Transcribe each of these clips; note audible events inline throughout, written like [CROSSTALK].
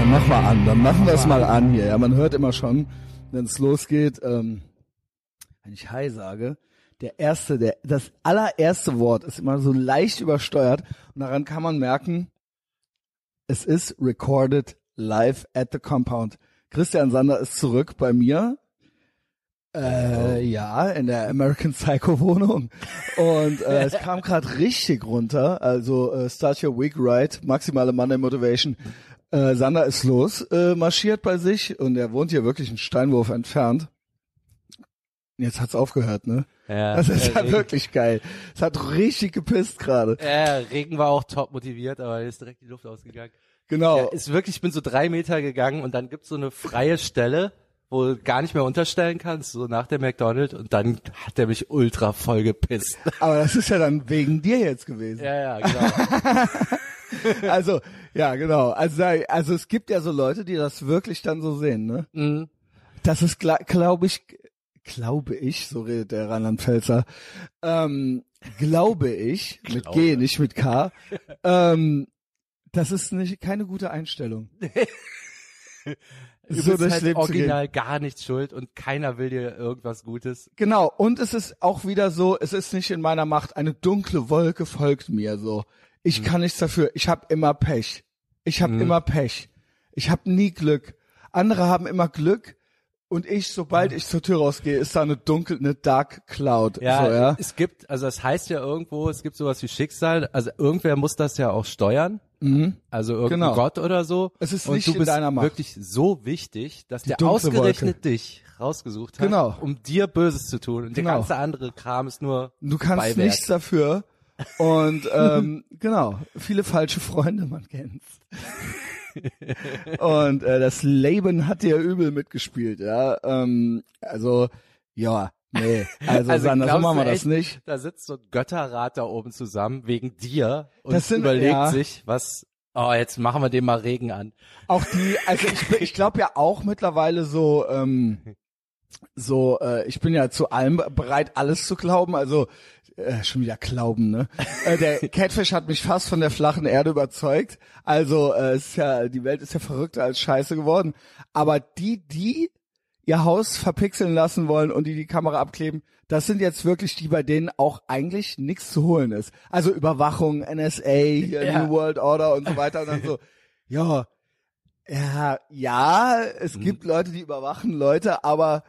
dann mach mal an, dann machen wir es mal an hier. Ja, man hört immer schon, wenn es losgeht, ähm, wenn ich Hi sage, der erste, der, das allererste Wort ist immer so leicht übersteuert und daran kann man merken, es ist recorded live at the compound. Christian Sander ist zurück bei mir. Äh, ja, in der American Psycho Wohnung. Und äh, es kam gerade richtig runter. Also äh, Start Your Week Right, maximale Monday Motivation. Äh, Sander ist los, äh, marschiert bei sich und er wohnt hier wirklich einen Steinwurf entfernt. Jetzt hat's aufgehört, ne? Ja, Das ist äh, ja Regen- wirklich geil. Es hat richtig gepisst gerade. Ja, Regen war auch top motiviert, aber ist direkt die Luft ausgegangen. Genau. Ja, ist wirklich, ich bin so drei Meter gegangen und dann gibt's so eine freie Stelle, wo du gar nicht mehr unterstellen kannst, so nach der McDonald's und dann hat der mich ultra voll gepisst. Aber das ist ja dann wegen dir jetzt gewesen. Ja, ja, genau. [LAUGHS] [LAUGHS] Also, ja, genau. Also, also es gibt ja so Leute, die das wirklich dann so sehen, ne? Mhm. Das ist, glaube ich, glaube ich, so redet der Rheinland-Pfälzer, ähm, glaube [LAUGHS] ich, mit G, Glaube. nicht mit K, ähm, das ist nicht, keine gute Einstellung. [LAUGHS] Du So bist halt Leben original gar nichts schuld und keiner will dir irgendwas Gutes. Genau, und es ist auch wieder so, es ist nicht in meiner Macht, eine dunkle Wolke folgt mir so. Ich kann nichts dafür, ich habe immer Pech. Ich habe immer Pech. Ich habe nie Glück. Andere haben immer Glück und ich, sobald ich zur Tür rausgehe, ist da eine dunkel, eine Dark Cloud. Ja, so, ja? es gibt, also das heißt ja irgendwo, es gibt sowas wie Schicksal, also irgendwer muss das ja auch steuern. Also irgendein Genau. Gott oder so. Es ist und nicht du in bist deiner Macht. wirklich so wichtig, dass der dunkle ausgerechnet Wolke. dich rausgesucht hat, Genau. um dir Böses zu tun. Und der Genau. ganze andere Kram ist nur Du kannst Beiwerk. nichts dafür. Und ähm, genau, viele falsche Freunde, man kennt's. Und äh, das Leben hat dir übel mitgespielt, ja. Ähm, also, ja, nee. Also, Also Sander, so machen wir das nicht. Da sitzt so ein Götterrat da oben zusammen wegen dir und Das sind- überlegt ja. sich, was, oh, jetzt machen wir dem mal Regen an. Auch die, also ich, ich glaube ja auch mittlerweile so, ähm, so, äh, ich bin ja zu allem bereit, alles zu glauben. Also äh, schon wieder glauben, ne? [LAUGHS] äh, der Catfish hat mich fast von der flachen Erde überzeugt. Also äh, ist ja, die Welt ist ja verrückter als Scheiße geworden. Aber die, die ihr Haus verpixeln lassen wollen und die die Kamera abkleben, das sind jetzt wirklich die, bei denen auch eigentlich nichts zu holen ist. Also Überwachung, NSA, Ja. New World Order und so weiter und dann so, ja, ja, ja, es Mhm. gibt Leute, die überwachen Leute, aber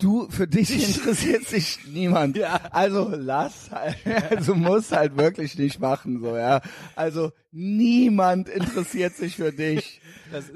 du, für dich [LAUGHS] interessiert sich niemand. Ja. Also lass, halt, also muss halt wirklich nicht machen, so, ja. Also niemand interessiert sich für dich.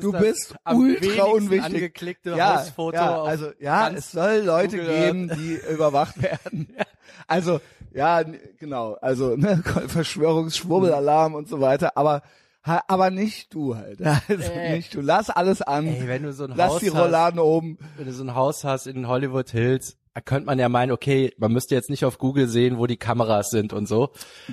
Du bist ultra unwichtig. ja, ja, also ja, es soll Leute Google geben, die überwacht werden. [LAUGHS] Also ja, genau, also ne, [LAUGHS] Verschwörungsschwurbelalarm und so weiter, aber aber nicht du halt. [LAUGHS] Also Äh. nicht du. Lass alles an. Ey, wenn du so ein Lass Haus die hast, Rolladen oben. wenn du so ein Haus hast in Hollywood Hills, da könnte man ja meinen, okay, man müsste jetzt nicht auf Google sehen, wo die Kameras sind und so.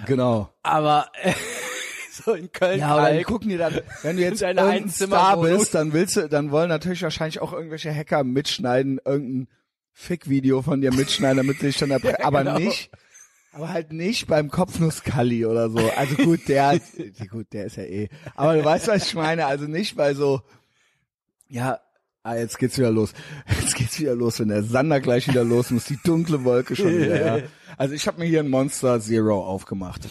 Genau. Aber äh, [LAUGHS] so in Köln Ja, aber dann Kalk, gucken die dann, wenn du jetzt irgendein Star bist, dann willst du, dann wollen natürlich wahrscheinlich auch irgendwelche Hacker mitschneiden, irgendein Fick-Video von dir mitschneiden, damit sie dich dann [LAUGHS] erpre- aber Genau. nicht, aber halt nicht beim Kopfnusskalli oder so. Also gut, der, [LAUGHS] gut, der ist ja eh. Aber du weißt, was ich meine. Also nicht bei so, ja, ah, jetzt geht's wieder los. Jetzt geht's wieder los, wenn der Sander gleich wieder los muss, die dunkle Wolke schon wieder, ja. Also ich habe mir hier ein Monster Zero aufgemacht.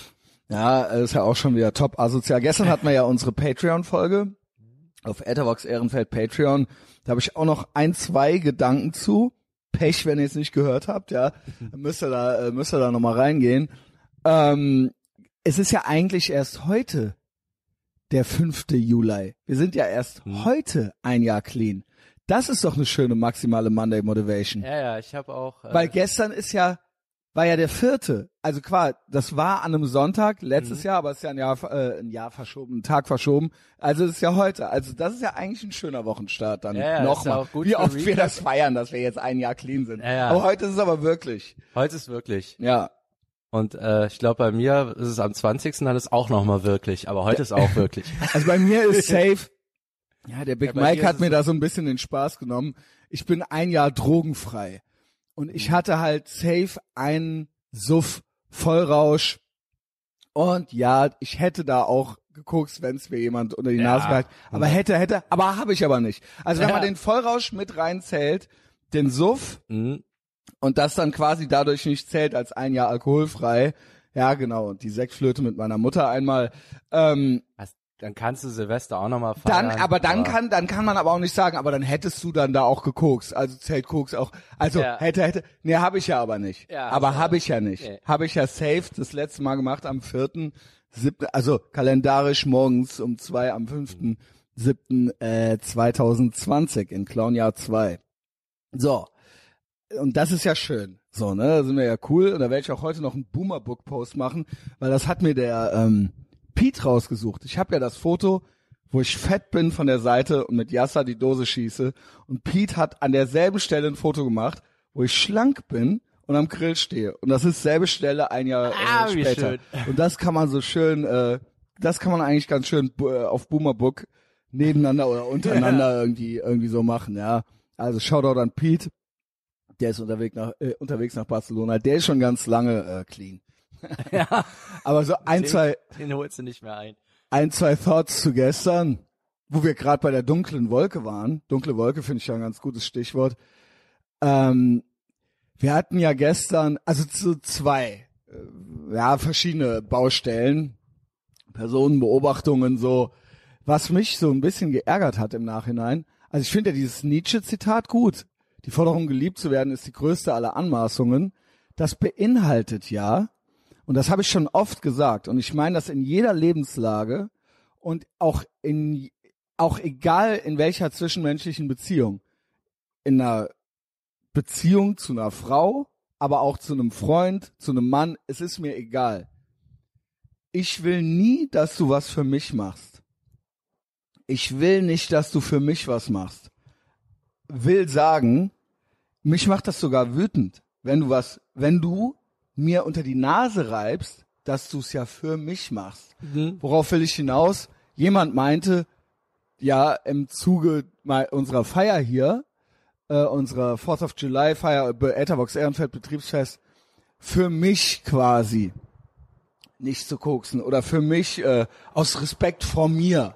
Ja, ist ja auch schon wieder top asozial. Gestern hatten wir ja unsere Patreon-Folge auf Etherbox Ehrenfeld Patreon. Da habe ich auch noch ein, zwei Gedanken zu. Pech, wenn ihr es nicht gehört habt, ja. Dann müsst ihr da, äh, müsst ihr da nochmal reingehen. Ähm, es ist ja eigentlich erst heute der 5. Juli. Wir sind ja erst heute ein Jahr clean. Das ist doch eine schöne maximale Monday Motivation. Ja, ja, ich habe auch. Äh, Weil gestern ist ja, war ja der vierte. Also klar, das war an einem Sonntag letztes Jahr, aber es ist ja ein Jahr, äh, ein Jahr verschoben, ein Tag verschoben. Also es ist ja heute. Also das ist ja eigentlich ein schöner Wochenstart dann. Ja, ja, ja Nochmal. gut Wie oft wir das feiern, dass wir jetzt ein Jahr clean sind. Ja, ja. Aber heute ist es aber wirklich. heute ist wirklich. Ja. Und äh, ich glaube, bei mir ist es am 20. dann ist auch nochmal wirklich. Aber heute ist auch wirklich. [LAUGHS] Also bei mir ist safe. Ja, der Big Ja, Mike hat mir da so ein bisschen den Spaß genommen. Ich bin ein Jahr drogenfrei. Und ich hatte halt safe einen Suff, Vollrausch. Und ja, ich hätte da auch gekokst, wenn es mir jemand unter die Ja. Nase gehalten. Aber hätte, hätte, aber habe ich aber nicht. Also wenn Ja. man den Vollrausch mit reinzählt, den Suff Mhm. und das dann quasi dadurch nicht zählt als ein Jahr alkoholfrei. Ja, genau. Und die Sektflöte mit meiner Mutter einmal. Ähm, Was, dann kannst du Silvester auch nochmal feiern. dann, aber dann kann, dann kann man aber auch nicht sagen, aber dann hättest du dann da auch gekokst. Also zählt Koks auch. Also Ja. hätte, hätte. Nee, habe ich ja aber nicht. Ja, aber habe ich ja nicht. Nee. Habe ich ja safe das letzte Mal gemacht am vierten, siebten, also kalendarisch morgens um zwei am fünften, siebten, äh, 2020 in Clownjahr 2. So. Und das ist ja schön. So, ne, da sind wir ja cool. Und da werde ich auch heute noch einen Boomer-Book-Post machen, weil das hat mir der ähm, Pete rausgesucht. Ich habe ja das Foto, wo ich fett bin von der Seite und mit Yasser die Dose schieße. Und Pete hat an derselben Stelle ein Foto gemacht, wo ich schlank bin und am Grill stehe. Und das ist selbe Stelle ein Jahr Ah, äh, wie später. schön. Und das kann man so schön, äh, das kann man eigentlich ganz schön äh, auf Boomerbook nebeneinander oder untereinander [LAUGHS] irgendwie irgendwie so machen, ja. Also Shoutout an Pete. Der ist unterwegs nach äh, unterwegs nach Barcelona. Der ist schon ganz lange äh, clean. [LAUGHS] Ja. Aber so ein, Den- zwei Den holst du nicht mehr ein. ein, zwei Thoughts zu gestern, wo wir gerade bei der dunklen Wolke waren. Dunkle Wolke finde ich ja ein ganz gutes Stichwort. Ähm, wir hatten ja gestern, also zu zwei, äh, ja, verschiedene Baustellen, Personenbeobachtungen so, was mich so ein bisschen geärgert hat im Nachhinein. Also ich finde ja dieses Nietzsche-Zitat gut. Die Forderung, geliebt zu werden, ist die größte aller Anmaßungen. Das beinhaltet ja, und das habe ich schon oft gesagt, und ich meine das in jeder Lebenslage und auch in, auch egal in welcher zwischenmenschlichen Beziehung. In einer Beziehung zu einer Frau, aber auch zu einem Freund, zu einem Mann, es ist mir egal. Ich will nie, dass du was für mich machst. Ich will nicht, dass du für mich was machst. Will sagen, mich macht das sogar wütend, wenn du was, wenn du mir unter die Nase reibst, dass du es ja für mich machst. Worauf will ich hinaus? Jemand meinte, ja, im Zuge unserer Feier hier, äh, unserer Fourth of July Feier, bei Etherbox Ehrenfeld Betriebsfest, für mich quasi nicht zu koksen oder für mich äh, aus Respekt vor mir.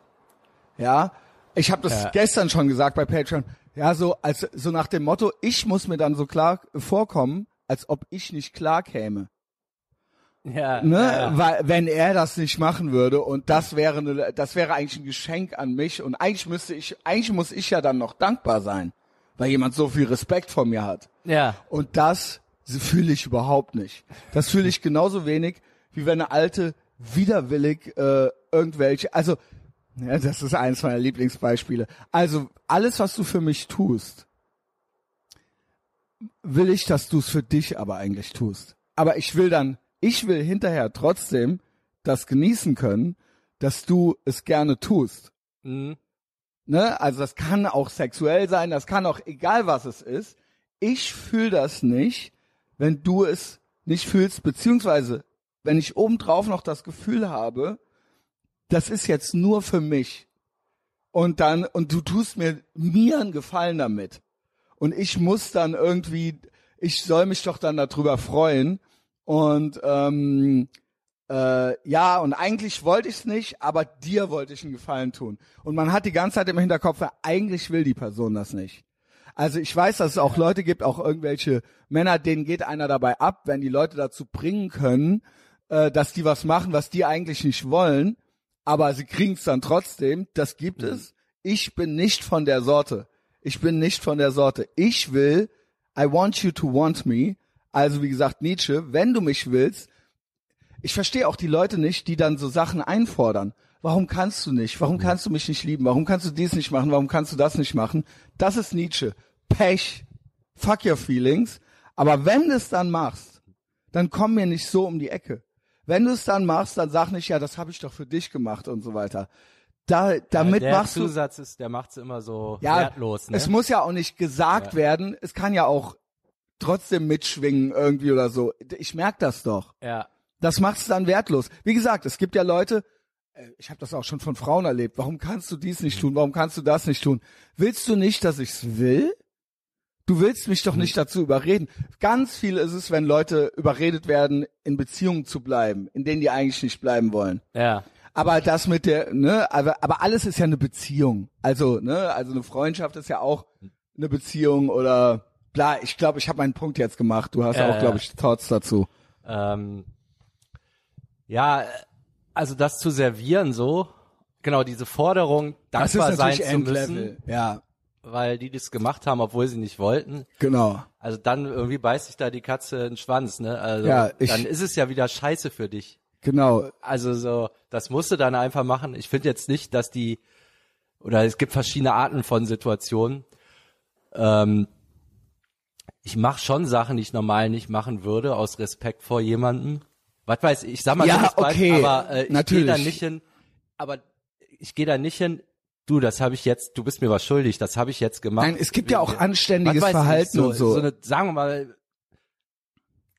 Ja, ich habe das Ja. gestern schon gesagt bei Patreon. Ja, so als so nach dem Motto, ich muss mir dann so klar vorkommen, als ob ich nicht klar käme Ja. ne, ja. weil wenn er das nicht machen würde und das wäre eine, das wäre eigentlich ein Geschenk an mich und eigentlich müsste ich eigentlich muss ich ja dann noch dankbar sein, weil jemand so viel Respekt vor mir hat. Ja. Und das fühle ich überhaupt nicht. Das fühle ich genauso wenig wie wenn eine alte widerwillig äh, irgendwelche also ja, das ist eines meiner Lieblingsbeispiele. Also alles was du für mich tust, will ich, dass du es für dich aber eigentlich tust. Aber ich will dann, ich will hinterher trotzdem das genießen können, dass du es gerne tust. Mhm. Ne? Also das kann auch sexuell sein, das kann auch egal was es ist. Ich fühle das nicht, wenn du es nicht fühlst, beziehungsweise wenn ich obendrauf noch das Gefühl habe, das ist jetzt nur für mich. Und dann, und du tust mir, mir einen Gefallen damit. Und ich muss dann irgendwie, ich soll mich doch dann darüber freuen. Und ähm, äh, ja, und eigentlich wollte ich es nicht, aber dir wollte ich einen Gefallen tun. Und man hat die ganze Zeit im Hinterkopf, ja, eigentlich will die Person das nicht. Also ich weiß, dass es auch Leute gibt, auch irgendwelche Männer, denen geht einer dabei ab, wenn die Leute dazu bringen können, äh, dass die was machen, was die eigentlich nicht wollen, aber sie kriegen es dann trotzdem. Das gibt es. Ich bin nicht von der Sorte. Ich bin nicht von der Sorte. Ich will, I want you to want me. Also wie gesagt, Nietzsche, wenn du mich willst, ich verstehe auch die Leute nicht, die dann so Sachen einfordern. Warum kannst du nicht? Warum kannst du mich nicht lieben? Warum kannst du dies nicht machen? Warum kannst du das nicht machen? Das ist Nietzsche. Pech. Fuck your feelings. Aber wenn du es dann machst, dann komm mir nicht so um die Ecke. Wenn du es dann machst, dann sag nicht, ja, das habe ich doch für dich gemacht und so weiter. Da, damit der machst du Zusatz ist, der macht's immer so ja, wertlos. Ne? es muss ja auch nicht gesagt Ja. werden. Es kann ja auch trotzdem mitschwingen irgendwie oder so. Ich merk das doch. ja. Das macht's dann wertlos. Wie gesagt, es gibt ja Leute, äh, ich habe das auch schon von Frauen erlebt. Warum kannst du dies nicht tun? Warum kannst du das nicht tun? Willst du nicht, dass ich's will? Du willst mich doch nicht dazu überreden. Ganz viel ist es, wenn Leute überredet werden, in Beziehungen zu bleiben, in denen die eigentlich nicht bleiben wollen. Ja. Aber das mit der, ne, aber, aber alles ist ja eine Beziehung. Also, ne, also eine Freundschaft ist ja auch eine Beziehung oder bla. Ich glaube, ich habe meinen Punkt jetzt gemacht. Du hast Ja, auch, ja. glaube ich, Thoughts dazu. Ähm, ja, also das zu servieren so, genau, diese Forderung, Das ist dankbar sein zu müssen. Ja, weil die das gemacht haben, obwohl sie nicht wollten. genau. Also dann irgendwie beißt sich da die Katze in den Schwanz, ne? Also Ja, ich- dann ist es ja wieder scheiße für dich. Genau. Also so, das musst du dann einfach machen. Ich finde jetzt nicht, dass die oder es gibt verschiedene Arten von Situationen. Ähm, ich mache schon Sachen, die ich normal nicht machen würde, aus Respekt vor jemandem. Was weiß ich, ich sag mal Ja, okay, aber äh, ich gehe da nicht hin. Aber ich gehe da nicht hin. Du, das habe ich jetzt. Du bist mir was schuldig. Das habe ich jetzt gemacht. Nein, es gibt ja auch anständiges weiß ich, Verhalten und so. so eine, sagen wir mal,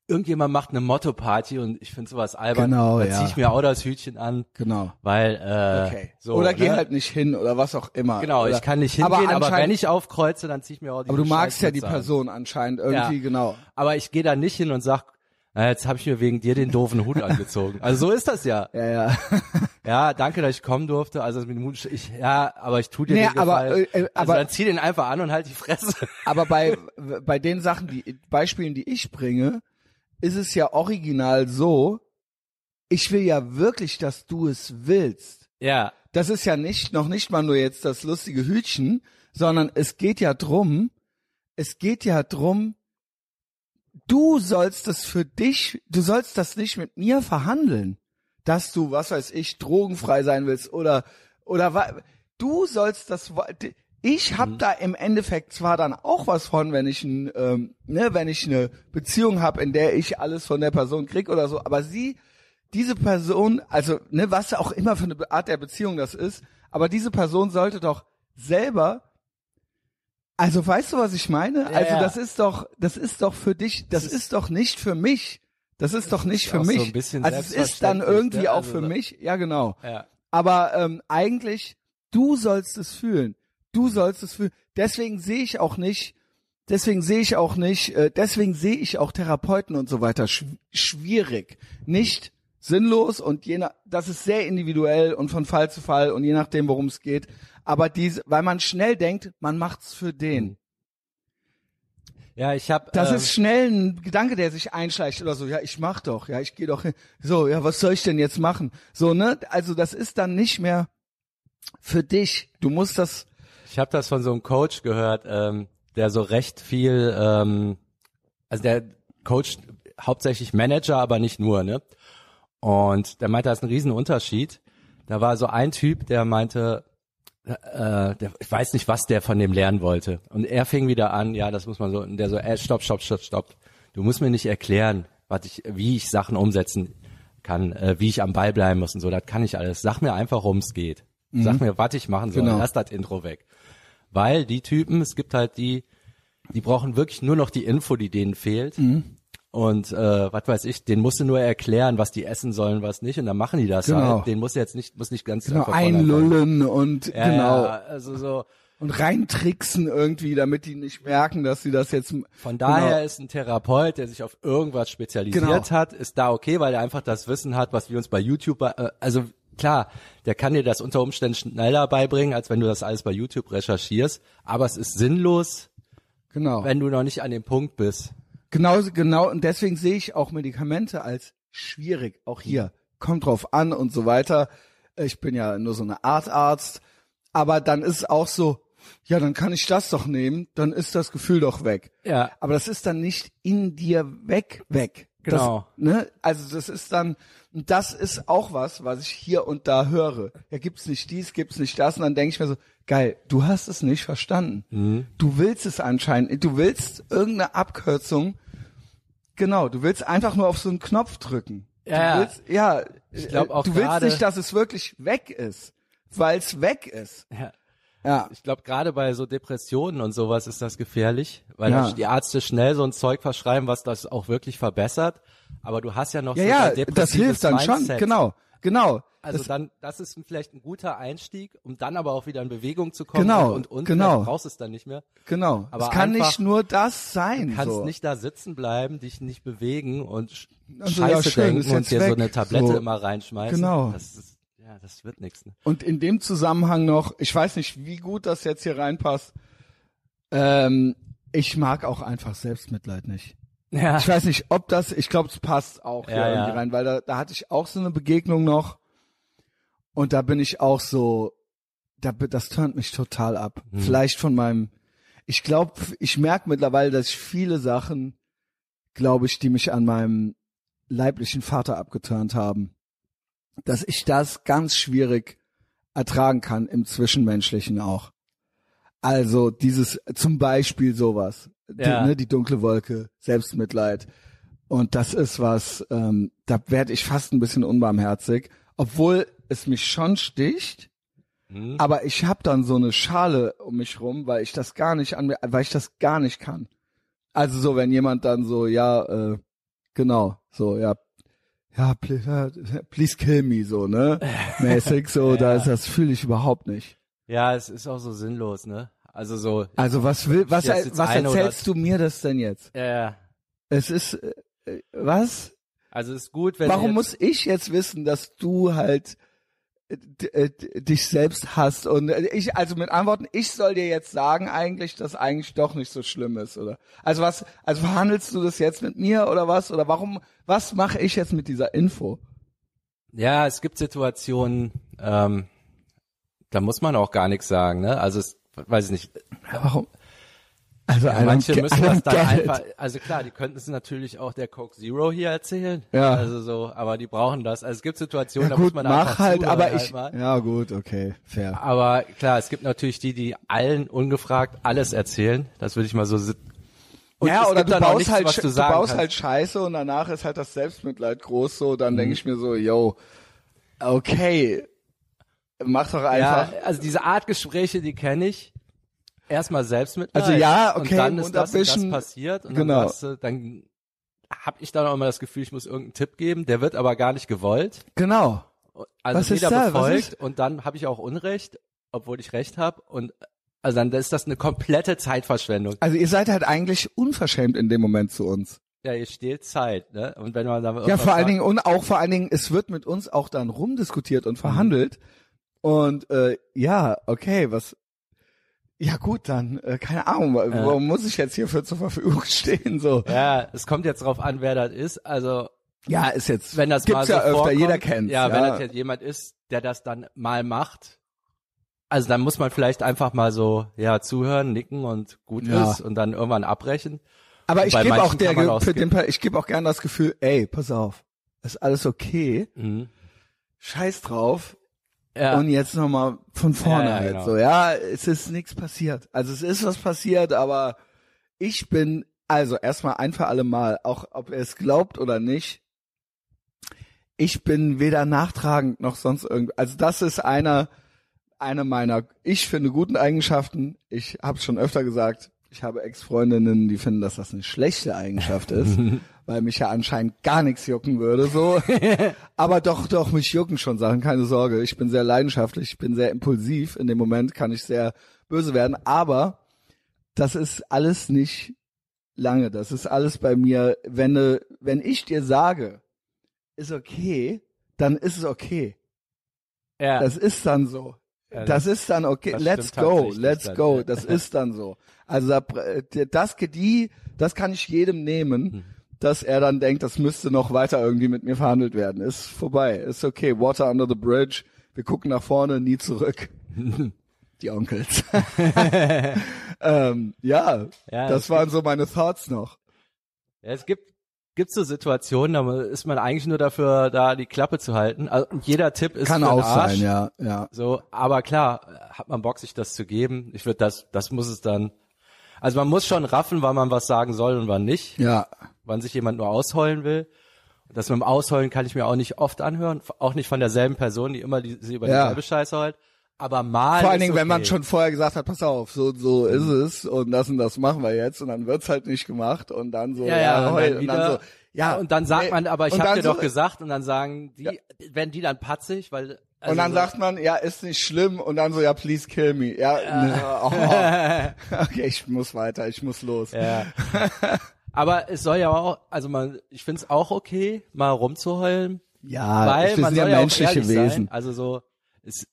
irgendjemand macht eine Motto-Party und ich finde sowas albern. Genau, da ja. zieh ich mir auch das Hütchen an, genau. weil äh, Okay. so, oder geh ne? halt nicht hin oder was auch immer. Genau, oder, ich kann nicht aber hingehen, aber, anscheinend- wenn ich aufkreuze, dann zieh ich mir auch die Aber du magst ja die an. Person anscheinend irgendwie, Ja. genau. Aber ich gehe da nicht hin und sag, na, jetzt habe ich mir wegen dir den doofen Hut angezogen. Also so ist das ja. [LAUGHS] Ja, ja. Ja, danke, dass ich kommen durfte. Also mit dem Hut, ich, ja, aber ich tu dir Nee, den aber, Gefallen. äh, äh, also aber- dann zieh den einfach an und halt die Fresse. Aber bei, bei den Sachen, die Beispielen, die ich bringe, ist es ja original so, ich will ja wirklich, dass du es willst. ja, Das ist ja nicht, noch nicht mal nur jetzt das lustige Hütchen, sondern es geht ja drum, es geht ja drum, du sollst es für dich, du sollst das nicht mit mir verhandeln, dass du, was weiß ich, drogenfrei sein willst oder, oder du sollst das, ich hab da im Endeffekt zwar dann auch was von, wenn ich ein, ähm, ne, wenn ich eine Beziehung habe, in der ich alles von der Person krieg oder so, aber sie, diese Person, also ne, was auch immer für eine Art der Beziehung das ist, aber diese Person sollte doch selber, also weißt du, was ich meine? Ja, also das ist doch, das ist doch für dich, das ist doch nicht für mich. Das ist doch nicht für auch so mich. bisschen also es ist dann irgendwie ne? auch Also für so- mich. Ja, genau. ja. Aber ähm, eigentlich, du sollst es fühlen. Du sollst es fühlen. Deswegen sehe ich auch nicht, deswegen sehe ich auch nicht, äh, deswegen sehe ich auch Therapeuten und so weiter schw schwierig. Nicht sinnlos und je nach, das ist sehr individuell und von Fall zu Fall und je nachdem, worum es geht. Aber diese, weil man schnell denkt, man macht's für den. Ja, ich habe Das ähm, ist schnell ein Gedanke, der sich einschleicht oder so. Ja, ich mach doch. Ja, ich gehe doch hin. So, ja, was soll ich denn jetzt machen? So, ne? Also das ist dann nicht mehr für dich. Du musst das. Ich habe das von so einem Coach gehört, ähm, der so recht viel, ähm, also der Coach hauptsächlich Manager, aber nicht nur, ne? Und der meinte, da ist ein Riesenunterschied. Da war so ein Typ, der meinte, äh, der, ich weiß nicht, was der von dem lernen wollte. Und er fing wieder an, ja, das muss man so, und der so, äh, stopp, stopp, stopp, stopp. Du musst mir nicht erklären, was ich, wie ich Sachen umsetzen kann, äh, wie ich am Ball bleiben muss und so. Das kann ich alles. Sag mir einfach, worum es geht. Sag mir, was ich machen soll. Genau. Lass das Intro weg. Weil die Typen, es gibt halt die, die brauchen wirklich nur noch die Info, die denen fehlt. Und äh, was weiß ich, denen musst du nur erklären, was die essen sollen, was nicht, und dann machen die das Genau. halt. Den muss jetzt nicht, muss nicht ganz Genau, einlullen und Ja, genau. ja, also so. Und reintricksen irgendwie, damit die nicht merken, dass sie das jetzt. Von daher Genau. ist ein Therapeut, der sich auf irgendwas spezialisiert Genau. hat, ist da okay, weil er einfach das Wissen hat, was wir uns bei YouTube, äh, also klar, der kann dir das unter Umständen schneller beibringen, als wenn du das alles bei YouTube recherchierst, aber es ist sinnlos, Genau. wenn du noch nicht an dem Punkt bist. Genau, genau. Und deswegen sehe ich auch Medikamente als schwierig. Auch hier. Kommt drauf an und so weiter. Ich bin ja nur so eine Art Arzt. Aber dann ist es auch so, ja, dann kann ich das doch nehmen. Dann ist das Gefühl doch weg. Ja. Aber das ist dann nicht in dir weg, weg. Genau. Das, ne? Also das ist dann, das ist auch was, was ich hier und da höre. Ja, gibt's nicht dies, gibt's nicht das. Und dann denke ich mir so, geil, du hast es nicht verstanden. Mhm. Du willst es anscheinend, du willst irgendeine Abkürzung. Genau, du willst einfach nur auf so einen Knopf drücken. Ja, du willst, ja, Ich glaub äh, auch du willst nicht, dass es wirklich weg ist, weil es weg ist. Ja. Ja, Ich glaube, gerade bei so Depressionen und sowas ist das gefährlich, weil Ja. die Ärzte schnell so ein Zeug verschreiben, was das auch wirklich verbessert. Aber du hast ja noch ja, so ja, das depressives hilft dann schon. Mindset. Genau, genau. Also das, dann, das ist vielleicht ein guter Einstieg, um dann aber auch wieder in Bewegung zu kommen. Genau, und, und genau. vielleicht brauchst du es dann nicht mehr. Genau. Aber es kann einfach- nicht nur das sein. Du kannst so. nicht da sitzen bleiben, dich nicht bewegen und Also, ja, Scheiße schön, ist denken und dir so weg. eine Tablette So. immer reinschmeißen. Genau. Das ist, ja. Das wird nichts. Ne? Und in dem Zusammenhang noch, ich weiß nicht, wie gut das jetzt hier reinpasst. Ähm, ich mag auch einfach Selbstmitleid nicht. Ja. Ich weiß nicht, ob das, ich glaube, es passt auch hier Ja, irgendwie ja. rein, weil da, da hatte ich auch so eine Begegnung noch und da bin ich auch so, da, das turnt mich total ab. Hm. Vielleicht von meinem, ich glaube, ich merke mittlerweile, dass ich viele Sachen, glaube ich, die mich an meinem leiblichen Vater abgeturnt haben, dass ich das ganz schwierig ertragen kann im Zwischenmenschlichen auch. Also dieses, zum Beispiel sowas, Ja. die, ne, die dunkle Wolke, Selbstmitleid. Und das ist was, ähm, da werde ich fast ein bisschen unbarmherzig, obwohl es mich schon sticht. Hm? Aber ich habe dann so eine Schale um mich rum, weil ich das gar nicht an mir, weil ich das gar nicht kann. Also so, wenn jemand dann so, ja, äh, genau, so, ja, ja, please, please kill me, so, ne, [LAUGHS] mäßig, so, da ist das fühle ich überhaupt nicht. Ja, es ist auch so sinnlos, ne? Also so. Also was will, was, was oder- erzählst du mir das denn jetzt? Äh, Es ist, äh, äh, was? also ist gut, wenn Warum muss ich jetzt wissen, dass du halt dich selbst hast und äh, ich also mit Antworten ich soll dir jetzt sagen eigentlich dass eigentlich doch nicht so schlimm ist oder? Also was also verhandelst du das jetzt mit mir oder was? Oder warum was mache ich jetzt mit dieser Info? Ja, es gibt Situationen, ähm, da muss man auch gar nichts sagen, ne? Also es, weiß ich nicht. Ja, warum also don't Manche müssen das dann einfach, also klar, die könnten es natürlich auch der Coke Zero hier erzählen. Ja. Also so, aber die brauchen das. Also es gibt Situationen, ja, da muss gut man mach einfach halt zuhören aber halt ich mal. ja gut okay fair Aber klar, es gibt natürlich die, die allen ungefragt alles erzählen. Das würde ich mal so. Und ja, oder du baust nichts, halt, du du baust kannst. halt Scheiße und danach ist halt das Selbstmitleid groß so, dann Mhm. denke ich mir so, yo, okay, mach doch einfach. Ja, also diese Art Gespräche, die kenne ich. Erstmal Selbstmitleid. Also ja, okay, Und dann ist und das, und das passiert. Und genau. dann, sagst du, dann habe ich dann auch immer das Gefühl, ich muss irgendeinen Tipp geben. Der wird aber gar nicht gewollt. Genau. Also Was da? Was befolgt und dann habe ich auch Unrecht, obwohl ich Recht habe. Und also dann ist das eine komplette Zeitverschwendung. Also ihr seid halt eigentlich unverschämt in dem Moment zu uns. Ja, ihr stehlt Zeit, ne? Und wenn man dann Ja, vor allen Dingen und auch vor allen Dingen, es wird mit uns auch dann rumdiskutiert und verhandelt. Und äh, ja, okay, was? Ja gut, dann äh, keine Ahnung, Ja. warum muss ich jetzt hierfür zur Verfügung [LAUGHS] stehen so? Ja, es kommt jetzt drauf an, wer das ist. Also Ja, ist jetzt wenn das gibt's mal ja so öfter, vorkommt, jeder kennt's. Ja, wenn das jetzt jemand ist, der das dann mal macht, also dann muss man vielleicht einfach mal so ja zuhören, nicken und gut Ja. ist und dann irgendwann abbrechen. Aber ich Bei gebe auch der, auch Pa- ich gebe auch gern das Gefühl, ey, pass auf, ist alles okay, Mhm. scheiß drauf Ja. und jetzt nochmal von vorne Ja, ja, halt genau. so. Ja, es ist nichts passiert. Also es ist was passiert, aber ich bin, also erstmal ein für alle Mal, auch ob er es glaubt oder nicht, ich bin weder nachtragend noch sonst irgendwie, also das ist einer, eine meiner, ich finde, guten Eigenschaften. Ich habe schon öfter gesagt, ich habe Ex-Freundinnen, die finden, dass das eine schlechte Eigenschaft ist, [LAUGHS] weil mich ja anscheinend gar nichts jucken würde, so. [LAUGHS] Aber doch, doch, mich jucken schon Sachen, keine Sorge. Ich bin sehr leidenschaftlich, ich bin sehr impulsiv. In dem Moment kann ich sehr böse werden, aber das ist alles nicht lange. Das ist alles bei mir, wenn, ne, wenn ich dir sage, ist okay, dann ist es okay. ja. Das ist dann so. Ja, Das ist dann okay. das Let's go, let's dann, go. Das ist dann so. Also da, das die, das kann ich jedem nehmen, Hm. dass er dann denkt, das müsste noch weiter irgendwie mit mir verhandelt werden. Ist vorbei, ist okay. Water under the bridge. Wir gucken nach vorne, nie zurück. [LAUGHS] Die Onkels. [LAUGHS] [LAUGHS] ähm, ja, Ja, das es waren so meine Thoughts noch. Ja, es gibt gibt so Situationen, da ist man eigentlich nur dafür da, die Klappe zu halten. Also, jeder Tipp ist Kann auch Arsch. sein, ja, ja. So, aber klar, hat man Bock, sich das zu geben. Ich würde das, das muss es dann. Also man muss schon raffen, wann man was sagen soll und wann nicht, Ja, wann sich jemand nur ausheulen will. Und das mit dem Ausheulen kann ich mir auch nicht oft anhören, auch nicht von derselben Person, die immer die, sie über Ja. dieselbe Scheiße heult. Aber mal. Vor allen Dingen, wenn man okay. schon vorher gesagt hat, pass auf, so so ist es und das und das machen wir jetzt und dann wird's halt nicht gemacht und dann so Ja, ja, und heul, dann, wieder, so ja und dann sagt man, aber ich und habe dann dir so, doch gesagt und dann sagen die, werden die dann patzig, weil also und dann so, sagt man, ja, ist nicht schlimm und dann so, ja, please kill me. Ja, ne, [LAUGHS] oh. okay, ich muss weiter, ich muss los. Ja. Aber es soll ja auch, also man, ich find's auch okay, mal rumzuheulen. Ja, weil man sind soll ja ja menschliche Wesen. Sein. Also so, ist,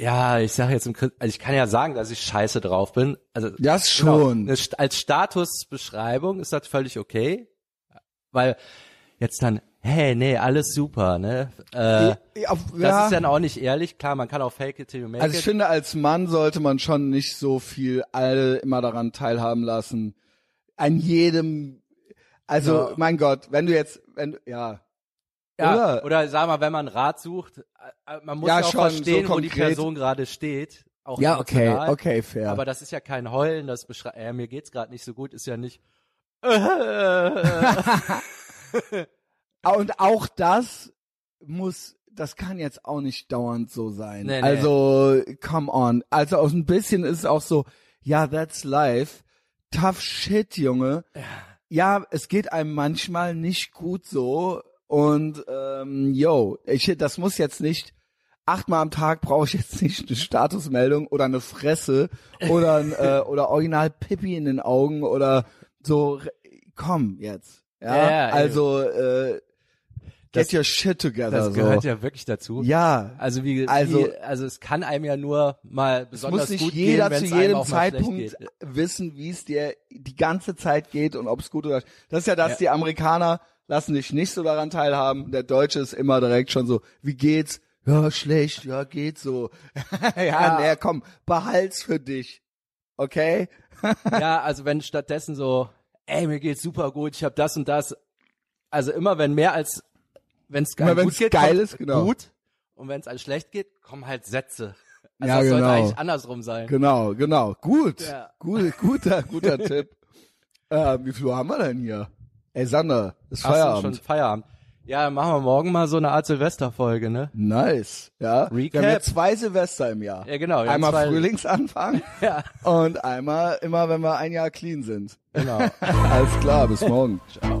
ja, ich sage jetzt, im, also ich kann ja sagen, dass ich scheiße drauf bin. Also Das genau, schon. St- als Statusbeschreibung ist das völlig okay, weil jetzt dann, hey, nee, alles super, ne? Äh, Ja, auf- das ja. ist dann auch nicht ehrlich. Klar, man kann auch fake it till you make Also ich it. finde, als Mann sollte man schon nicht so viel alle immer daran teilhaben lassen. An jedem, also Ja. mein Gott, wenn du jetzt, wenn du, ja, ja, oder? oder sag mal, wenn man Rat sucht, äh, äh, man muss Ja, ja, auch schon, verstehen, so wo die. Person gerade steht. Auch ja, okay, emotional. okay, fair. Aber das ist ja kein Heulen, das beschreibt, äh, mir geht's gerade nicht so gut, ist ja nicht. [LAUGHS] Ah, Und auch das muss, das kann jetzt auch nicht dauernd so sein. Nee, nee. Also, come on. Also aus ein bisschen ist es auch so, ja, that's life. Tough shit, Junge. Ja, es geht einem manchmal nicht gut so. Und ähm, yo, ich, das muss jetzt nicht achtmal am Tag brauche ich jetzt nicht eine Statusmeldung oder eine Fresse oder ein, [LAUGHS] äh, oder original Pippi in den Augen oder so. Komm jetzt, ja. Ja, ja, ey. also äh, get Das- your shit together. Das so. gehört ja wirklich dazu. ja, Also wie, Also- wie, also es kann einem ja nur mal es besonders muss nicht gut jeder gehen, zu jedem auch mal schlecht Zeitpunkt geht. wissen, wie es dir die ganze Zeit geht und ob es gut oder das ist ja das, Ja. die Amerikaner lassen dich nicht so daran teilhaben. Der Deutsche ist immer direkt schon so, wie geht's? Ja, schlecht, ja, geht so. [LAUGHS] ja, Ja. nee, komm, behalt's für dich. Okay? Ja, also wenn stattdessen so, ey, mir geht's super gut, ich habe das und das. Also immer wenn mehr als wenn es Immer wenn's geht, geil kommt ist, genau. gut. Und wenn es einem schlecht geht, kommen halt Sätze. Also Ja, das sollte genau. eigentlich andersrum sein. Genau, genau. Gut. Ja. Gut, guter, guter Tipp. [LAUGHS] Äh, wie viel haben wir denn hier? Ey, Sander, ist Ach Feierabend. schon Feierabend. Ja, dann machen wir morgen mal so eine Art Silvesterfolge, ne? Nice, ja. Recap. Wir haben ja zwei Silvester im Jahr. Ja, genau. ja, einmal zwei- Frühlingsanfang [LAUGHS] Ja, und einmal immer, wenn wir ein Jahr clean sind. genau. [LAUGHS] Alles klar, bis morgen. Ciao.